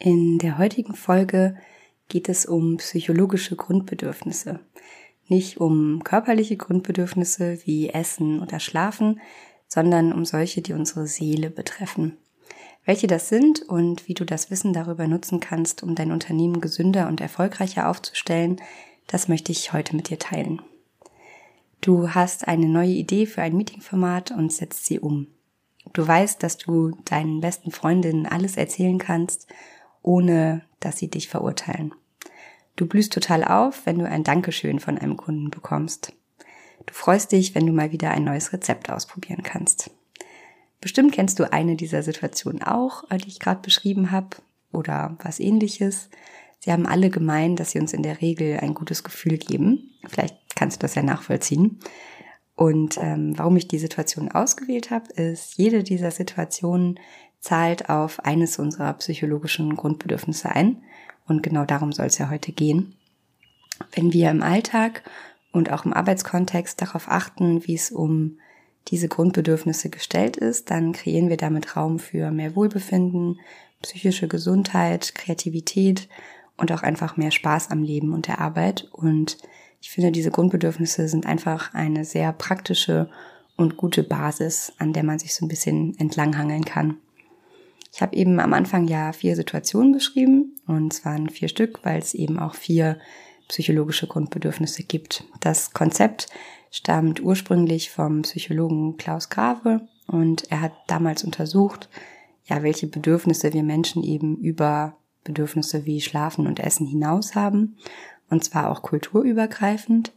In der heutigen Folge geht es um psychologische Grundbedürfnisse. Nicht um körperliche Grundbedürfnisse wie Essen oder Schlafen, sondern um solche, die unsere Seele betreffen. Welche das sind und wie du das Wissen darüber nutzen kannst, um dein Unternehmen gesünder und erfolgreicher aufzustellen, das möchte ich heute mit dir teilen. Du hast eine neue Idee für ein Meetingformat und setzt sie um. Du weißt, dass du deinen besten Freundinnen alles erzählen kannst, ohne dass sie dich verurteilen. Du blühst total auf, wenn du ein Dankeschön von einem Kunden bekommst. Du freust dich, wenn du mal wieder ein neues Rezept ausprobieren kannst. Bestimmt kennst du eine dieser Situationen auch, äh, die ich gerade beschrieben habe, oder was ähnliches. Sie haben alle gemein, dass sie uns in der Regel ein gutes Gefühl geben. Vielleicht kannst du das ja nachvollziehen. Und ähm, warum ich die Situation ausgewählt habe, ist, jede dieser Situationen zahlt auf eines unserer psychologischen Grundbedürfnisse ein. Und genau darum soll es ja heute gehen. Wenn wir im Alltag und auch im Arbeitskontext darauf achten, wie es um diese Grundbedürfnisse gestellt ist, dann kreieren wir damit Raum für mehr Wohlbefinden, psychische Gesundheit, Kreativität und auch einfach mehr Spaß am Leben und der Arbeit. Und ich finde, diese Grundbedürfnisse sind einfach eine sehr praktische und gute Basis, an der man sich so ein bisschen entlanghangeln kann. Ich habe eben am Anfang ja vier Situationen beschrieben und es waren vier Stück, weil es eben auch vier psychologische Grundbedürfnisse gibt. Das Konzept stammt ursprünglich vom Psychologen Klaus Grave und er hat damals untersucht, ja, welche Bedürfnisse wir Menschen eben über Bedürfnisse wie Schlafen und Essen hinaus haben und zwar auch kulturübergreifend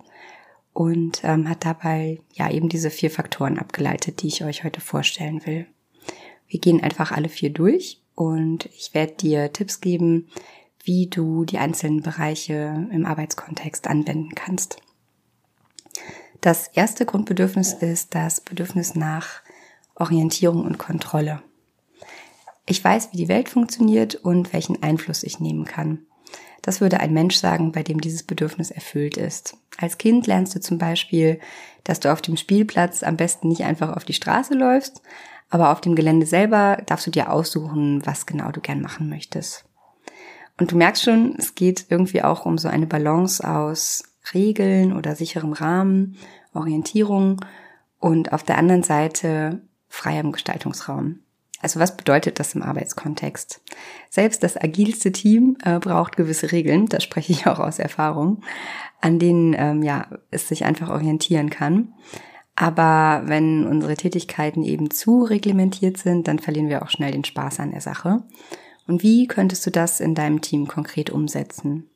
und ähm, hat dabei ja eben diese vier Faktoren abgeleitet, die ich euch heute vorstellen will. Wir gehen einfach alle vier durch und ich werde dir Tipps geben, wie du die einzelnen Bereiche im Arbeitskontext anwenden kannst. Das erste Grundbedürfnis ist das Bedürfnis nach Orientierung und Kontrolle. Ich weiß, wie die Welt funktioniert und welchen Einfluss ich nehmen kann. Das würde ein Mensch sagen, bei dem dieses Bedürfnis erfüllt ist. Als Kind lernst du zum Beispiel, dass du auf dem Spielplatz am besten nicht einfach auf die Straße läufst, aber auf dem Gelände selber darfst du dir aussuchen, was genau du gern machen möchtest. Und du merkst schon, es geht irgendwie auch um so eine Balance aus Regeln oder sicherem Rahmen, Orientierung und auf der anderen Seite freiem Gestaltungsraum. Also was bedeutet das im Arbeitskontext? Selbst das agilste Team äh, braucht gewisse Regeln, das spreche ich auch aus Erfahrung, an denen ähm, ja es sich einfach orientieren kann. Aber wenn unsere Tätigkeiten eben zu reglementiert sind, dann verlieren wir auch schnell den Spaß an der Sache. Und wie könntest du das in deinem Team konkret umsetzen?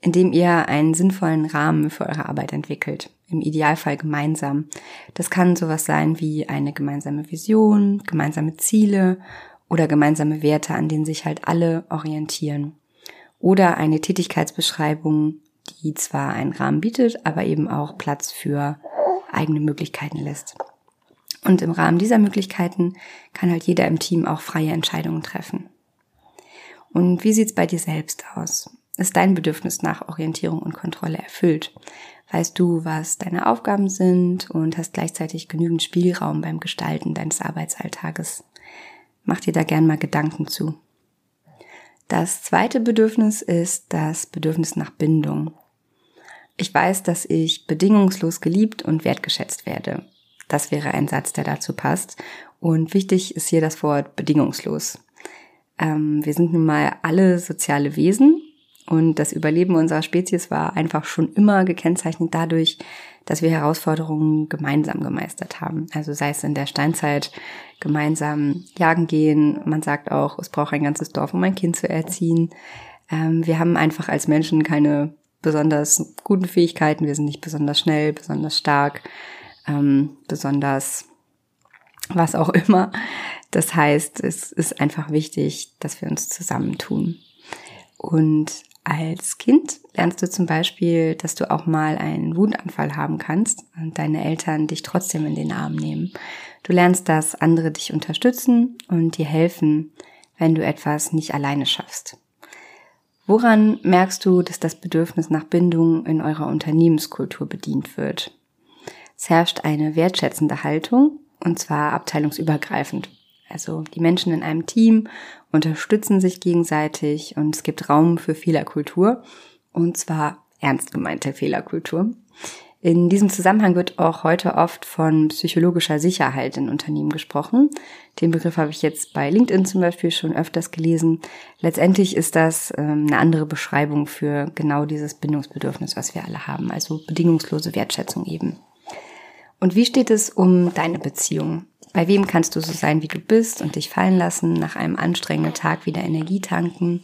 Indem ihr einen sinnvollen Rahmen für eure Arbeit entwickelt. Im Idealfall gemeinsam. Das kann sowas sein wie eine gemeinsame Vision, gemeinsame Ziele oder gemeinsame Werte, an denen sich halt alle orientieren. Oder eine Tätigkeitsbeschreibung, die zwar einen Rahmen bietet, aber eben auch Platz für eigene Möglichkeiten lässt. Und im Rahmen dieser Möglichkeiten kann halt jeder im Team auch freie Entscheidungen treffen. Und wie sieht's bei dir selbst aus? Ist dein Bedürfnis nach Orientierung und Kontrolle erfüllt? Weißt du, was deine Aufgaben sind und hast gleichzeitig genügend Spielraum beim Gestalten deines Arbeitsalltages? Mach dir da gern mal Gedanken zu. Das zweite Bedürfnis ist das Bedürfnis nach Bindung. Ich weiß, dass ich bedingungslos geliebt und wertgeschätzt werde. Das wäre ein Satz, der dazu passt. Und wichtig ist hier das Wort bedingungslos. Ähm, wir sind nun mal alle soziale Wesen und das Überleben unserer Spezies war einfach schon immer gekennzeichnet dadurch, dass wir Herausforderungen gemeinsam gemeistert haben. Also sei es in der Steinzeit gemeinsam jagen gehen. Man sagt auch, es braucht ein ganzes Dorf, um ein Kind zu erziehen. Ähm, wir haben einfach als Menschen keine besonders guten Fähigkeiten. Wir sind nicht besonders schnell, besonders stark, ähm, besonders was auch immer. Das heißt, es ist einfach wichtig, dass wir uns zusammentun. Und als Kind lernst du zum Beispiel, dass du auch mal einen Wutanfall haben kannst und deine Eltern dich trotzdem in den Arm nehmen. Du lernst, dass andere dich unterstützen und dir helfen, wenn du etwas nicht alleine schaffst. Woran merkst du, dass das Bedürfnis nach Bindung in eurer Unternehmenskultur bedient wird? Es herrscht eine wertschätzende Haltung, und zwar abteilungsübergreifend. Also die Menschen in einem Team unterstützen sich gegenseitig und es gibt Raum für Fehlerkultur und zwar ernst gemeinte Fehlerkultur. In diesem Zusammenhang wird auch heute oft von psychologischer Sicherheit in Unternehmen gesprochen. Den Begriff habe ich jetzt bei LinkedIn zum Beispiel schon öfters gelesen. Letztendlich ist das ähm, eine andere Beschreibung für genau dieses Bindungsbedürfnis, was wir alle haben, also bedingungslose Wertschätzung eben. Und wie steht es um deine Beziehung? Bei wem kannst du so sein, wie du bist und dich fallen lassen, nach einem anstrengenden Tag wieder Energie tanken?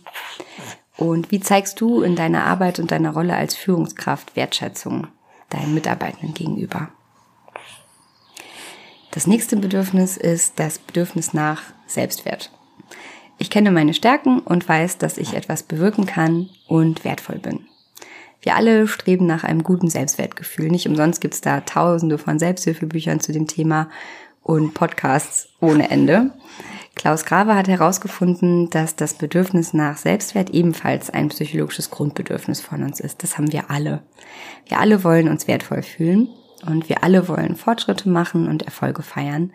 Und wie zeigst du in deiner Arbeit und deiner Rolle als Führungskraft Wertschätzung deinen Mitarbeitenden gegenüber? Das nächste Bedürfnis ist das Bedürfnis nach Selbstwert. Ich kenne meine Stärken und weiß, dass ich etwas bewirken kann und wertvoll bin. Wir alle streben nach einem guten Selbstwertgefühl. Nicht umsonst gibt es da tausende von Selbsthilfebüchern zu dem Thema und Podcasts ohne Ende. Klaus Grave hat herausgefunden, dass das Bedürfnis nach Selbstwert ebenfalls ein psychologisches Grundbedürfnis von uns ist. Das haben wir alle. Wir alle wollen uns wertvoll fühlen und wir alle wollen Fortschritte machen und Erfolge feiern.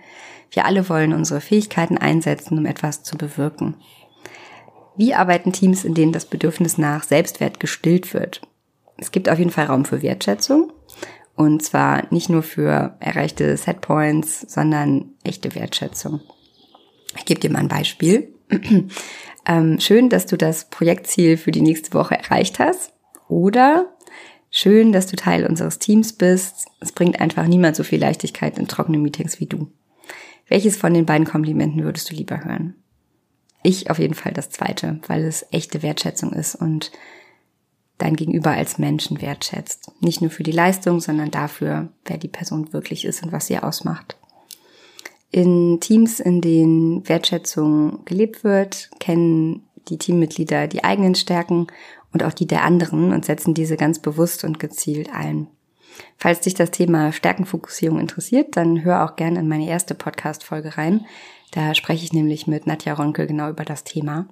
Wir alle wollen unsere Fähigkeiten einsetzen, um etwas zu bewirken. Wie arbeiten Teams, in denen das Bedürfnis nach Selbstwert gestillt wird? Es gibt auf jeden Fall Raum für Wertschätzung und zwar nicht nur für erreichte Setpoints, sondern echte Wertschätzung. Ich gebe dir mal ein Beispiel. ähm, schön, dass du das Projektziel für die nächste Woche erreicht hast. Oder schön, dass du Teil unseres Teams bist. Es bringt einfach niemand so viel Leichtigkeit in trockenen Meetings wie du. Welches von den beiden Komplimenten würdest du lieber hören? Ich auf jeden Fall das zweite, weil es echte Wertschätzung ist und dein Gegenüber als Menschen wertschätzt. Nicht nur für die Leistung, sondern dafür, wer die Person wirklich ist und was sie ausmacht. In Teams, in denen Wertschätzung gelebt wird, kennen die Teammitglieder die eigenen Stärken und auch die der anderen und setzen diese ganz bewusst und gezielt ein. Falls dich das Thema Stärkenfokussierung interessiert, dann hör auch gerne in meine erste Podcast-Folge rein. Da spreche ich nämlich mit Nadja Ronke genau über das Thema.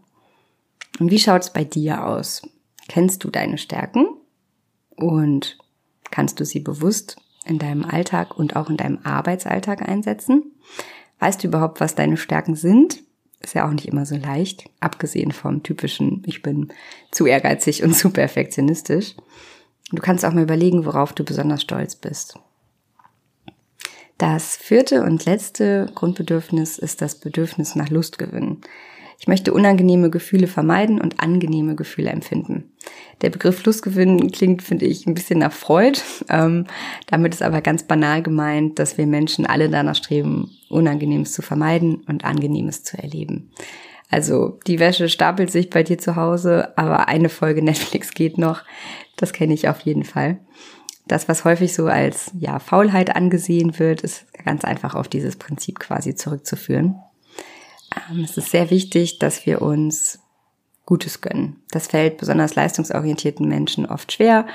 Und wie schaut es bei dir aus? Kennst du deine Stärken und kannst du sie bewusst in deinem Alltag und auch in deinem Arbeitsalltag einsetzen? Weißt du überhaupt, was deine Stärken sind? Ist ja auch nicht immer so leicht, abgesehen vom typischen, ich bin zu ehrgeizig und zu perfektionistisch. Du kannst auch mal überlegen, worauf du besonders stolz bist. Das vierte und letzte Grundbedürfnis ist das Bedürfnis nach Lustgewinn. Ich möchte unangenehme Gefühle vermeiden und angenehme Gefühle empfinden. Der Begriff Lustgewinn klingt, finde ich, ein bisschen nach Freud. Ähm, damit ist aber ganz banal gemeint, dass wir Menschen alle danach streben, Unangenehmes zu vermeiden und Angenehmes zu erleben. Also die Wäsche stapelt sich bei dir zu Hause, aber eine Folge Netflix geht noch. Das kenne ich auf jeden Fall. Das, was häufig so als ja, Faulheit angesehen wird, ist ganz einfach auf dieses Prinzip quasi zurückzuführen. Ähm, es ist sehr wichtig, dass wir uns Gutes gönnen. Das fällt besonders leistungsorientierten Menschen oft schwer,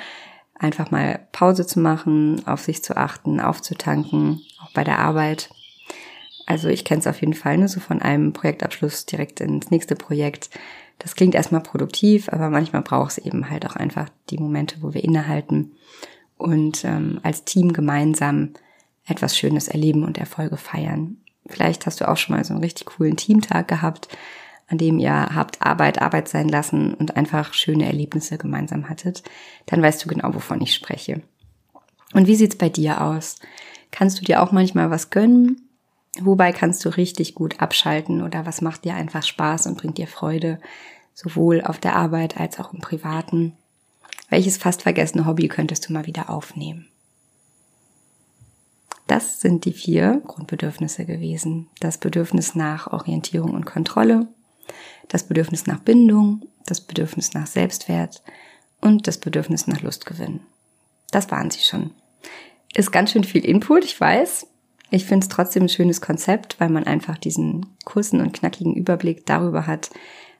einfach mal Pause zu machen, auf sich zu achten, aufzutanken, auch bei der Arbeit. Also ich kenne es auf jeden Fall, nur so von einem Projektabschluss direkt ins nächste Projekt. Das klingt erstmal produktiv, aber manchmal braucht es eben halt auch einfach die Momente, wo wir innehalten und ähm, als Team gemeinsam etwas Schönes erleben und Erfolge feiern. Vielleicht hast du auch schon mal so einen richtig coolen Teamtag gehabt, an dem ihr habt Arbeit Arbeit sein lassen und einfach schöne Erlebnisse gemeinsam hattet, dann weißt du genau, wovon ich spreche. Und wie sieht's bei dir aus? Kannst du dir auch manchmal was gönnen? Wobei kannst du richtig gut abschalten oder was macht dir einfach Spaß und bringt dir Freude, sowohl auf der Arbeit als auch im Privaten? Welches fast vergessene Hobby könntest du mal wieder aufnehmen? Das sind die vier Grundbedürfnisse gewesen. Das Bedürfnis nach Orientierung und Kontrolle, das Bedürfnis nach Bindung, das Bedürfnis nach Selbstwert und das Bedürfnis nach Lustgewinn. Das waren sie schon. Ist ganz schön viel Input, ich weiß. Ich finde es trotzdem ein schönes Konzept, weil man einfach diesen kurzen und knackigen Überblick darüber hat,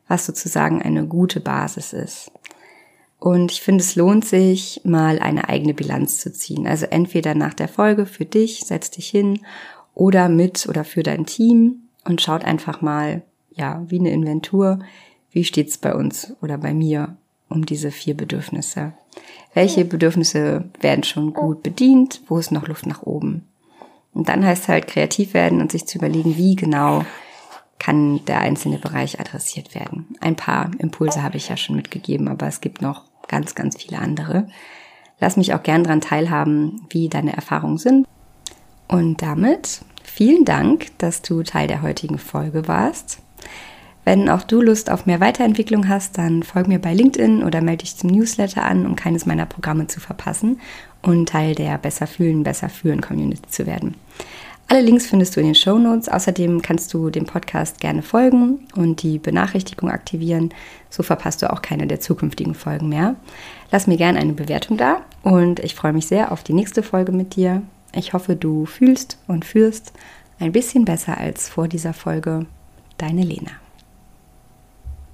was sozusagen eine gute Basis ist. Und ich finde, es lohnt sich, mal eine eigene Bilanz zu ziehen. Also entweder nach der Folge für dich, setz dich hin, oder mit oder für dein Team und schaut einfach mal, ja, wie eine Inventur, wie steht's bei uns oder bei mir um diese vier Bedürfnisse. Welche Bedürfnisse werden schon gut bedient? Wo ist noch Luft nach oben? Und dann heißt es halt kreativ werden und sich zu überlegen, wie genau kann der einzelne Bereich adressiert werden. Ein paar Impulse habe ich ja schon mitgegeben, aber es gibt noch ganz, ganz viele andere. Lass mich auch gern daran teilhaben, wie deine Erfahrungen sind. Und damit vielen Dank, dass du Teil der heutigen Folge warst. Wenn auch du Lust auf mehr Weiterentwicklung hast, dann folg mir bei LinkedIn oder melde dich zum Newsletter an, um keines meiner Programme zu verpassen und Teil der Besser fühlen, besser fühlen Community zu werden. Alle Links findest du in den Show Notes. Außerdem kannst du dem Podcast gerne folgen und die Benachrichtigung aktivieren. So verpasst du auch keine der zukünftigen Folgen mehr. Lass mir gerne eine Bewertung da und ich freue mich sehr auf die nächste Folge mit dir. Ich hoffe, du fühlst und führst ein bisschen besser als vor dieser Folge. Deine Lena.